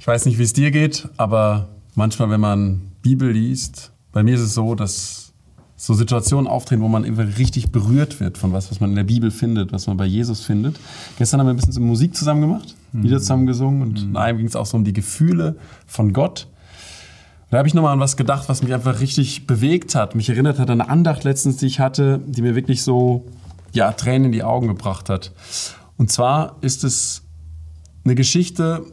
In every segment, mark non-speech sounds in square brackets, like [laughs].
Ich weiß nicht, wie es dir geht, aber manchmal, wenn man Bibel liest, bei mir ist es so, dass so Situationen auftreten, wo man einfach richtig berührt wird von was, was man in der Bibel findet, was man bei Jesus findet. Gestern haben wir ein bisschen Musik zusammen gemacht, mhm. Lieder zusammen gesungen und mhm. in einem ging es auch so um die Gefühle von Gott. Da habe ich nochmal an was gedacht, was mich einfach richtig bewegt hat, mich erinnert hat an eine Andacht letztens, die ich hatte, die mir wirklich so ja, Tränen in die Augen gebracht hat. Und zwar ist es eine Geschichte,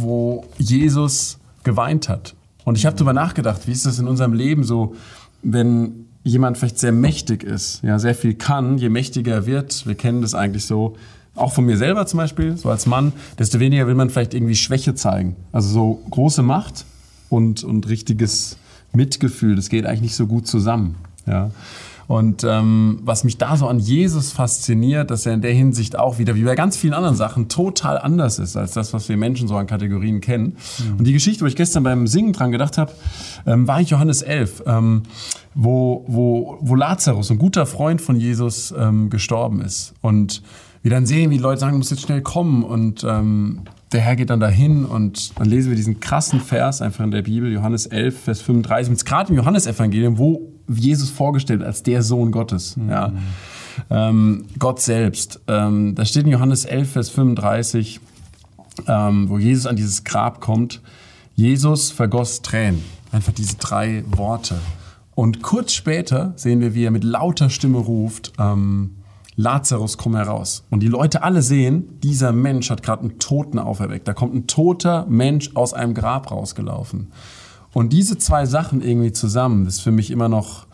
wo Jesus geweint hat. Und ich habe darüber nachgedacht, wie ist das in unserem Leben so, wenn jemand vielleicht sehr mächtig ist, ja, sehr viel kann, je mächtiger er wird, wir kennen das eigentlich so, auch von mir selber zum Beispiel, so als Mann, desto weniger will man vielleicht irgendwie Schwäche zeigen. Also so große Macht und, und richtiges Mitgefühl, das geht eigentlich nicht so gut zusammen. Ja. Und ähm, was mich da so an Jesus fasziniert, dass er in der Hinsicht auch wieder, wie bei ganz vielen anderen Sachen, total anders ist als das, was wir Menschen so an Kategorien kennen. Mhm. Und die Geschichte, wo ich gestern beim Singen dran gedacht habe, ähm, war ich Johannes 11, ähm, wo, wo, wo Lazarus, ein guter Freund von Jesus, ähm, gestorben ist. Und wir dann sehen, wie die Leute sagen, muss jetzt schnell kommen. Und ähm, der Herr geht dann dahin und dann lesen wir diesen krassen Vers einfach in der Bibel, Johannes 11, Vers 35. Und gerade im Johannesevangelium, wo Jesus vorgestellt als der Sohn Gottes. Mhm. Ja. Ähm, Gott selbst. Ähm, da steht in Johannes 11, Vers 35, ähm, wo Jesus an dieses Grab kommt. Jesus vergoss Tränen. Einfach diese drei Worte. Und kurz später sehen wir, wie er mit lauter Stimme ruft, ähm, Lazarus, komm heraus. Und die Leute alle sehen, dieser Mensch hat gerade einen Toten auferweckt. Da kommt ein toter Mensch aus einem Grab rausgelaufen. Und diese zwei Sachen irgendwie zusammen, das ist für mich immer noch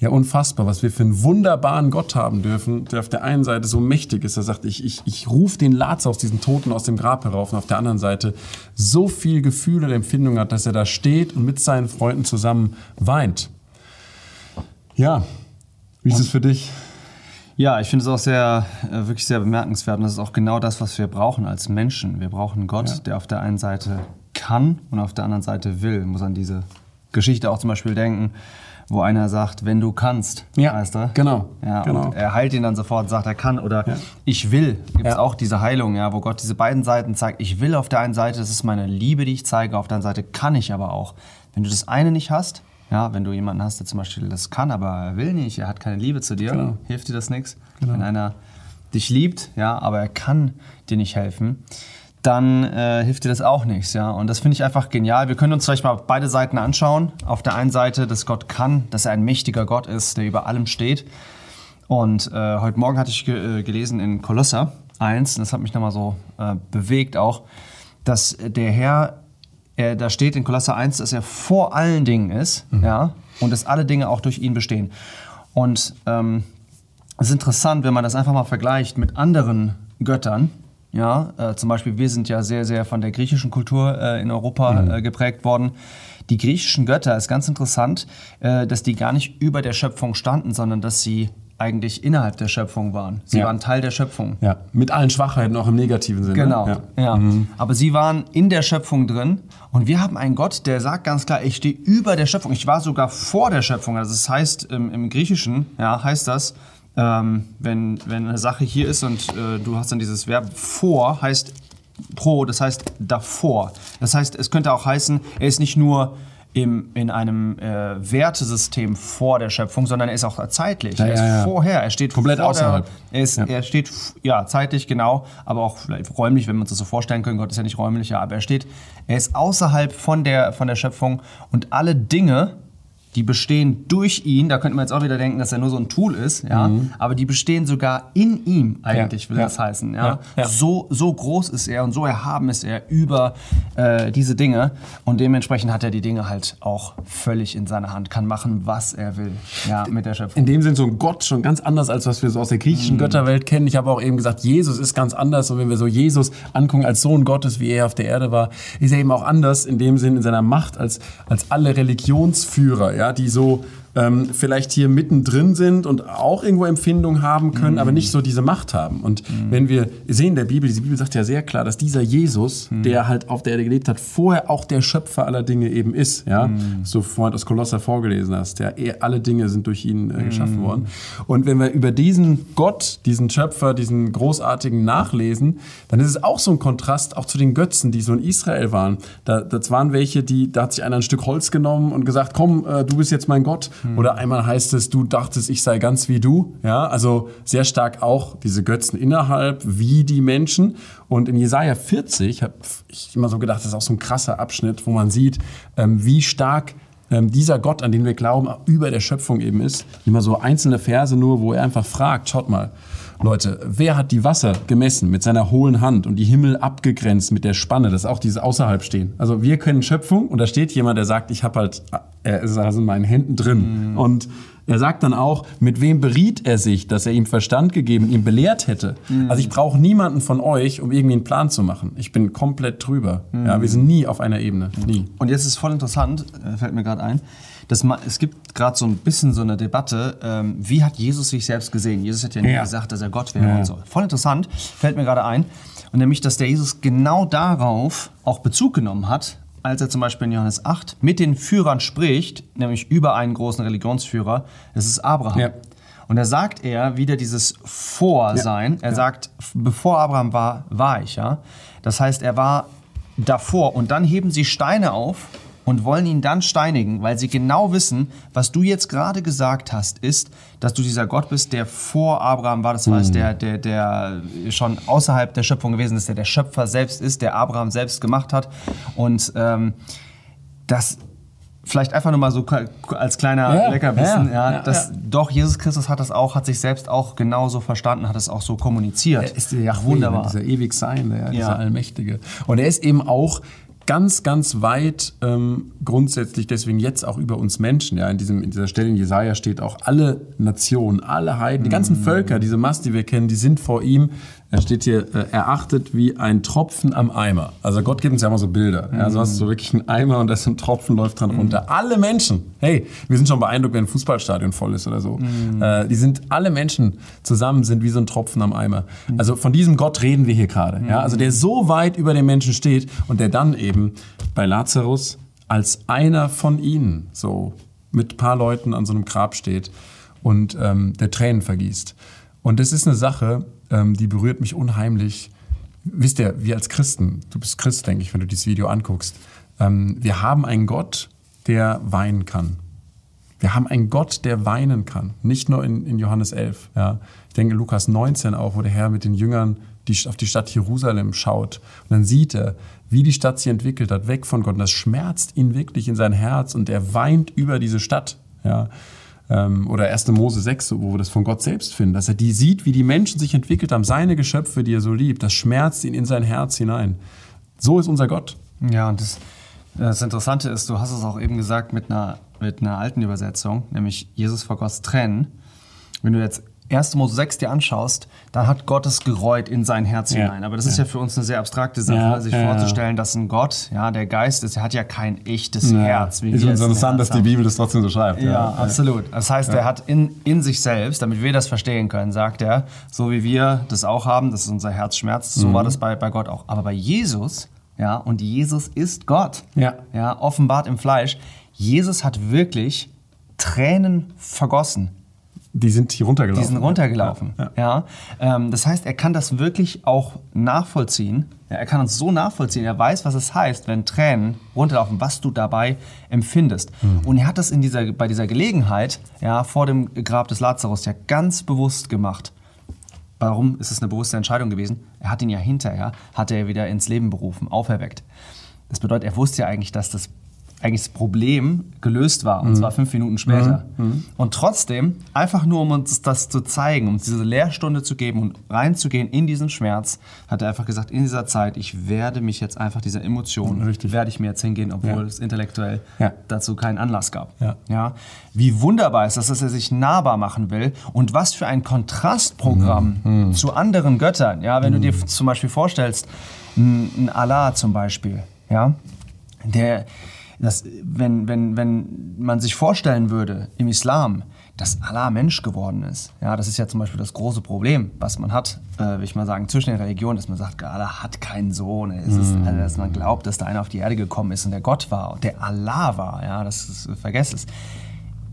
ja unfassbar, was wir für einen wunderbaren Gott haben dürfen, der auf der einen Seite so mächtig ist, er sagt, ich, ich, ich rufe den Lazarus, diesen Toten aus dem Grab herauf, und auf der anderen Seite so viel Gefühle und Empfindung hat, dass er da steht und mit seinen Freunden zusammen weint. Ja, wie ist es für dich? Ja, ich finde es auch sehr, äh, wirklich sehr bemerkenswert und das ist auch genau das, was wir brauchen als Menschen. Wir brauchen Gott, ja. der auf der einen Seite kann und auf der anderen Seite will. Muss an diese Geschichte auch zum Beispiel denken, wo einer sagt, wenn du kannst, ja, heißt er. Genau. Ja, genau. Und er heilt ihn dann sofort, sagt er kann oder ja. ich will. Gibt es ja. auch diese Heilung, ja, wo Gott diese beiden Seiten zeigt. Ich will auf der einen Seite, das ist meine Liebe, die ich zeige, auf der anderen Seite kann ich aber auch. Wenn du das eine nicht hast, ja, wenn du jemanden hast, der zum Beispiel das kann, aber er will nicht, er hat keine Liebe zu dir, genau. hilft dir das nichts. Genau. Wenn einer dich liebt, ja, aber er kann dir nicht helfen, dann äh, hilft dir das auch nichts. Ja? Und das finde ich einfach genial. Wir können uns vielleicht mal beide Seiten anschauen. Auf der einen Seite, dass Gott kann, dass er ein mächtiger Gott ist, der über allem steht. Und äh, heute Morgen hatte ich ge äh, gelesen in Kolosser 1, und das hat mich nochmal so äh, bewegt auch, dass der Herr, er, da steht in Kolosser 1, dass er vor allen Dingen ist mhm. ja? und dass alle Dinge auch durch ihn bestehen. Und ähm, es ist interessant, wenn man das einfach mal vergleicht mit anderen Göttern, ja, äh, zum Beispiel, wir sind ja sehr, sehr von der griechischen Kultur äh, in Europa mhm. äh, geprägt worden. Die griechischen Götter ist ganz interessant, äh, dass die gar nicht über der Schöpfung standen, sondern dass sie eigentlich innerhalb der Schöpfung waren. Sie ja. waren Teil der Schöpfung. Ja, mit allen Schwachheiten auch im negativen Sinne. Genau, ja. ja. Mhm. Aber sie waren in der Schöpfung drin und wir haben einen Gott, der sagt ganz klar, ich stehe über der Schöpfung. Ich war sogar vor der Schöpfung. Also das heißt, im, im Griechischen ja, heißt das, ähm, wenn, wenn eine Sache hier ist und äh, du hast dann dieses Verb vor, heißt pro, das heißt davor. Das heißt, es könnte auch heißen, er ist nicht nur im, in einem äh, Wertesystem vor der Schöpfung, sondern er ist auch zeitlich. Ja, er ist ja, ja. vorher, er steht komplett außerhalb. Der, er, ist, er steht ja zeitlich genau, aber auch vielleicht räumlich, wenn wir uns das so vorstellen können. Gott ist ja nicht räumlich, aber er steht, er ist außerhalb von der von der Schöpfung und alle Dinge die bestehen durch ihn. Da könnte man jetzt auch wieder denken, dass er nur so ein Tool ist, ja. Mhm. Aber die bestehen sogar in ihm, eigentlich ja. will ja. das heißen. Ja? ja? So, so groß ist er und so erhaben ist er über äh, diese Dinge. Und dementsprechend hat er die Dinge halt auch völlig in seiner Hand, kann machen, was er will ja, mit der Schöpfung. In dem Sinn so ein Gott schon ganz anders, als was wir so aus der griechischen mhm. Götterwelt kennen. Ich habe auch eben gesagt, Jesus ist ganz anders. Und wenn wir so Jesus angucken als Sohn Gottes, wie er auf der Erde war, ist er eben auch anders in dem Sinn in seiner Macht als, als alle Religionsführer. Ja? die so ähm, vielleicht hier mittendrin sind und auch irgendwo Empfindungen haben können, mhm. aber nicht so diese Macht haben. Und mhm. wenn wir sehen in der Bibel, diese Bibel sagt ja sehr klar, dass dieser Jesus, mhm. der halt auf der Erde gelebt hat, vorher auch der Schöpfer aller Dinge eben ist. Ja? Mhm. So vorhin aus Kolosser vorgelesen hast. Ja? Alle Dinge sind durch ihn äh, geschaffen mhm. worden. Und wenn wir über diesen Gott, diesen Schöpfer, diesen großartigen nachlesen, dann ist es auch so ein Kontrast auch zu den Götzen, die so in Israel waren. Da, das waren welche, die, da hat sich einer ein Stück Holz genommen und gesagt, komm, äh, du bist jetzt mein Gott. Mhm. Oder einmal heißt es, du dachtest, ich sei ganz wie du. Ja, also sehr stark auch diese Götzen innerhalb, wie die Menschen. Und in Jesaja 40 habe ich immer so gedacht, das ist auch so ein krasser Abschnitt, wo man sieht, ähm, wie stark ähm, dieser Gott, an den wir glauben, über der Schöpfung eben ist. Immer so einzelne Verse nur, wo er einfach fragt, schaut mal, Leute, wer hat die Wasser gemessen mit seiner hohlen Hand und die Himmel abgegrenzt mit der Spanne, das ist auch dieses außerhalb stehen. Also wir können Schöpfung und da steht jemand, der sagt, ich habe halt, er ist also in meinen Händen drin. Mhm. Und er sagt dann auch, mit wem beriet er sich, dass er ihm Verstand gegeben, ihm belehrt hätte. Mhm. Also ich brauche niemanden von euch, um irgendwie einen Plan zu machen. Ich bin komplett drüber. Mhm. Ja, wir sind nie auf einer Ebene. Nie. Und jetzt ist voll interessant, äh, fällt mir gerade ein das, es gibt gerade so ein bisschen so eine Debatte, ähm, wie hat Jesus sich selbst gesehen? Jesus hat ja nie ja. gesagt, dass er Gott wäre ja. und so. Voll interessant, fällt mir gerade ein. Und nämlich, dass der Jesus genau darauf auch Bezug genommen hat, als er zum Beispiel in Johannes 8 mit den Führern spricht, nämlich über einen großen Religionsführer, das ist Abraham. Ja. Und da sagt er wieder dieses Vorsein. Er sagt, bevor Abraham war, war ich. Ja? Das heißt, er war davor. Und dann heben sie Steine auf und wollen ihn dann steinigen, weil sie genau wissen, was du jetzt gerade gesagt hast, ist, dass du dieser Gott bist, der vor Abraham war, das heißt, mhm. der, der, der schon außerhalb der Schöpfung gewesen ist, der der Schöpfer selbst ist, der Abraham selbst gemacht hat. Und ähm, das vielleicht einfach nur mal so als kleiner ja, Leckerbissen, ja, ja, dass doch Jesus Christus hat das auch, hat sich selbst auch genauso verstanden, hat es auch so kommuniziert. Er ist ja wunderbar, dieser ewig Sein, der, dieser Allmächtige. Und er ist eben auch ganz, ganz weit ähm, grundsätzlich deswegen jetzt auch über uns Menschen. Ja, in, diesem, in dieser Stelle in Jesaja steht auch alle Nationen, alle Heiden, die ganzen mhm. Völker, diese Masse, die wir kennen, die sind vor ihm er steht hier, äh, erachtet wie ein Tropfen am Eimer. Also Gott gibt uns ja immer so Bilder. Mhm. Ja, so hast du so wirklich einen Eimer und da ist ein Tropfen, läuft dran mhm. runter. Alle Menschen, hey, wir sind schon beeindruckt, wenn ein Fußballstadion voll ist oder so. Mhm. Äh, die sind, alle Menschen zusammen sind wie so ein Tropfen am Eimer. Mhm. Also von diesem Gott reden wir hier gerade. Ja? Also der so weit über den Menschen steht und der dann eben bei Lazarus als einer von ihnen so mit ein paar Leuten an so einem Grab steht und ähm, der Tränen vergießt. Und das ist eine Sache, ähm, die berührt mich unheimlich. Wisst ihr, wir als Christen, du bist Christ, denke ich, wenn du dieses Video anguckst, ähm, wir haben einen Gott, der weinen kann. Wir haben einen Gott, der weinen kann. Nicht nur in, in Johannes 11. Ja. Ich denke Lukas 19 auch, wo der Herr mit den Jüngern die, auf die Stadt Jerusalem schaut. Und dann sieht er, wie die Stadt sich entwickelt hat, weg von Gott. Und das schmerzt ihn wirklich in sein Herz und er weint über diese Stadt. Ja ähm, oder 1. Mose 6, wo wir das von Gott selbst finden, dass er die sieht, wie die Menschen sich entwickelt haben, seine Geschöpfe, die er so liebt, das schmerzt ihn in sein Herz hinein. So ist unser Gott. Ja, und das, das Interessante ist, du hast es auch eben gesagt mit einer, mit einer alten Übersetzung, nämlich Jesus vor Gottes Tränen. Wenn du jetzt 1. Mose 6 dir anschaust, dann hat Gott es gereut in sein Herz ja. hinein. Aber das ja. ist ja für uns eine sehr abstrakte Sache, ja. sich vorzustellen, dass ein Gott, ja, der Geist ist, er hat ja kein echtes Herz. Wie ist uns interessant, dass die Bibel das trotzdem so schreibt. Ja, absolut. Das heißt, er hat in, in sich selbst, damit wir das verstehen können, sagt er, so wie wir das auch haben, dass unser Herz schmerzt, so mhm. war das bei, bei Gott auch. Aber bei Jesus, ja, und Jesus ist Gott, ja. Ja, offenbart im Fleisch, Jesus hat wirklich Tränen vergossen die sind hier runtergelaufen. Die sind runtergelaufen. Ja. ja. Ähm, das heißt, er kann das wirklich auch nachvollziehen. Ja, er kann uns so nachvollziehen. Er weiß, was es heißt, wenn Tränen runterlaufen, was du dabei empfindest. Mhm. Und er hat das in dieser, bei dieser Gelegenheit ja, vor dem Grab des Lazarus ja ganz bewusst gemacht. Warum ist es eine bewusste Entscheidung gewesen? Er hat ihn ja hinterher, hat er wieder ins Leben berufen, auferweckt. Das bedeutet, er wusste ja eigentlich, dass das eigentlich das Problem gelöst war, und mhm. zwar fünf Minuten später. Mhm. mhm. Und trotzdem, einfach nur um uns das zu zeigen, um uns diese Lehrstunde zu geben und reinzugehen in diesen Schmerz, hat er einfach gesagt, in dieser Zeit, ich werde mich jetzt einfach dieser Emotion, Richtig. werde ich mir jetzt hingehen, obwohl ja. es intellektuell ja. dazu keinen Anlass gab. Ja. ja. Wie wunderbar ist das, dass er sich nahbar machen will und was für ein Kontrastprogramm mhm. mhm. zu anderen Göttern. Ja, wenn du dir mhm. zum Beispiel vorstellst, ein Allah zum Beispiel, ja, der dass, wenn, wenn, wenn man sich vorstellen würde im Islam, dass Allah Mensch geworden ist. Ja, das ist ja zum Beispiel das große Problem, was man hat, äh, will ich mal sagen, zwischen den Religionen, dass man sagt, Allah hat keinen Sohn. Es ist, mm. also, dass man glaubt, dass da einer auf die Erde gekommen ist und der Gott war, der Allah war. Ja, das ist, vergesst es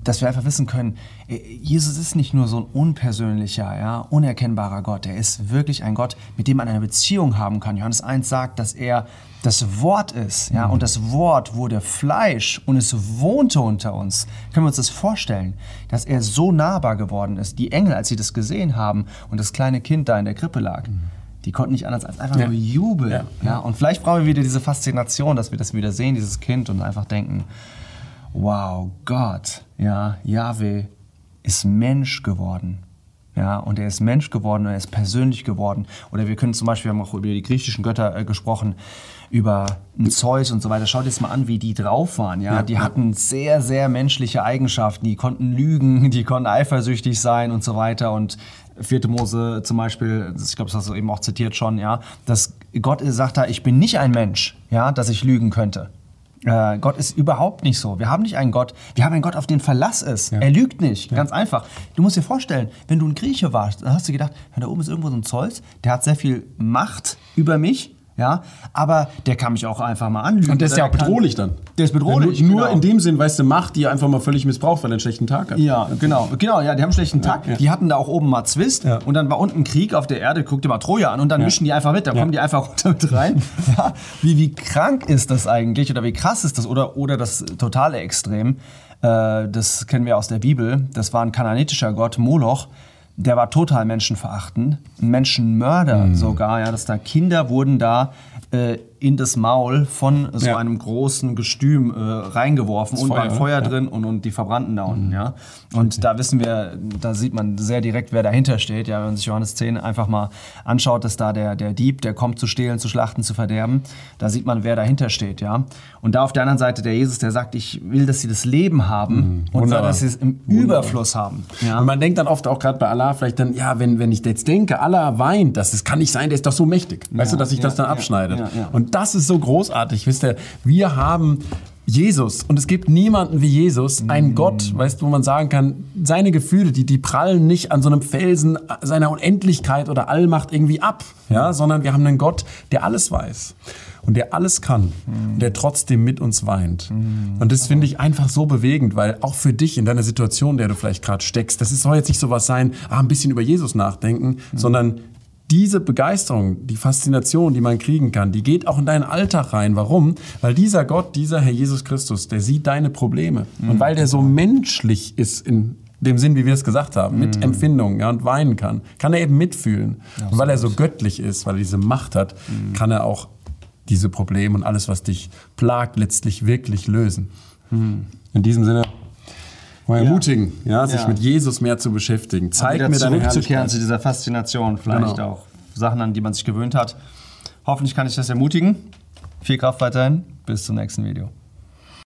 dass wir einfach wissen können, äh, Jesus ist nicht nur so ein unpersönlicher, ja, unerkennbarer Gott. Er ist wirklich ein Gott, mit dem man eine Beziehung haben kann. Johannes 1 sagt, dass er das Wort ist, ja, und das Wort wurde Fleisch und es wohnte unter uns. Können wir uns das vorstellen, dass er so nahbar geworden ist? Die Engel, als sie das gesehen haben und das kleine Kind da in der Krippe lag, die konnten nicht anders als einfach ja. nur jubeln. Ja. ja. Und vielleicht brauchen wir wieder diese Faszination, dass wir das wieder sehen, dieses Kind, und einfach denken, wow, Gott, ja, Yahweh ist Mensch geworden. Ja, und er ist Mensch geworden und er ist persönlich geworden. Oder wir können zum Beispiel, wir haben auch über die griechischen Götter äh, gesprochen, über Zeus und so weiter. Schaut jetzt mal an, wie die drauf waren. Ja? ja die hatten sehr, sehr menschliche Eigenschaften. Die konnten lügen, [laughs] die konnten eifersüchtig sein und so weiter. Und vierte Mose zum Beispiel, ich glaube, das hast du eben auch zitiert schon, ja, dass Gott sagt da, ich bin nicht ein Mensch, ja, dass ich lügen könnte. Äh, Gott ist überhaupt nicht so. Wir haben nicht einen Gott, wir haben einen Gott, auf den Verlass ist. Ja. Er lügt nicht, ja. ganz einfach. Du musst dir vorstellen, wenn du ein Grieche warst, dann hast du gedacht, da oben ist irgendwo so ein Zeus, der hat sehr viel Macht über mich ja, aber der kann mich auch einfach mal anlügen. Und der ist ja auch bedrohlich dann. Der ist bedrohlich. Nur, nur genau. in dem Sinn, weißt du, Macht, die einfach mal völlig missbraucht, weil er einen schlechten Tag hat. Ja, genau. Genau, ja, die haben einen schlechten Tag. Ja. Die hatten da auch oben mal Zwist ja. und dann war unten Krieg auf der Erde, guck dir mal Troja an und dann mischen die einfach mit, da kommen die einfach [laughs] runter mit rein. [laughs] ja. wie, wie krank ist das eigentlich oder wie krass ist das oder, oder das totale Extrem? Äh, das kennen wir aus der Bibel. Das war ein kananitischer Gott, Moloch der war total menschenverachtend, ein Menschenmörder mhm. sogar, ja, dass da Kinder wurden da äh, in das Maul von so ja. einem großen Gestüm äh, reingeworfen und war Feuer ja. drin und, und die verbrannten da unten, mhm. ja. Und okay. da wissen wir, da sieht man sehr direkt, wer dahinter steht, ja, wenn man sich Johannes 10 einfach mal anschaut, dass da der, der Dieb, der kommt zu stehlen, zu schlachten, zu verderben, da sieht man, wer dahinter steht, ja. Und da auf der anderen Seite der Jesus, der sagt, ich will, dass sie das Leben haben mhm. und dass sie es im Wunderbar. Überfluss haben. Ja? Und man denkt dann oft auch gerade bei Allah vielleicht dann, ja, wenn, wenn ich jetzt denke, Allah weint, das, das kann nicht sein, der ist doch so mächtig. Weißt ja, du, dass sich das dann abschneidet. Und das ist so großartig. Wisst ihr, wir haben Jesus. Und es gibt niemanden wie Jesus, einen mm. Gott, weißt du, wo man sagen kann, seine Gefühle, die, die prallen nicht an so einem Felsen seiner Unendlichkeit oder Allmacht irgendwie ab, ja, sondern wir haben einen Gott, der alles weiß und der alles kann mm. und der trotzdem mit uns weint. Mm. Und das finde ich einfach so bewegend, weil auch für dich in deiner Situation, in der du vielleicht gerade steckst, das soll jetzt nicht so was sein, ah, ein bisschen über Jesus nachdenken, mm. sondern diese Begeisterung, die Faszination, die man kriegen kann, die geht auch in deinen Alltag rein. Warum? Weil dieser Gott, dieser Herr Jesus Christus, der sieht deine Probleme. Mhm. Und weil der so menschlich ist in dem Sinn, wie wir es gesagt haben, mit mhm. Empfindungen ja, und weinen kann, kann er eben mitfühlen. Ja, und weil er so göttlich ist, weil er diese Macht hat, mhm. kann er auch diese Probleme und alles, was dich plagt, letztlich wirklich lösen. Mhm. In diesem Sinne mal ermutigen, ja. sich mit Jesus mehr zu beschäftigen. Zeig mir deine zurückzukehren zu dieser Faszination, vielleicht genau. auch Sachen, an die man sich gewöhnt hat. Hoffentlich kann ich das ermutigen. Viel Kraft weiterhin. Bis zum nächsten Video.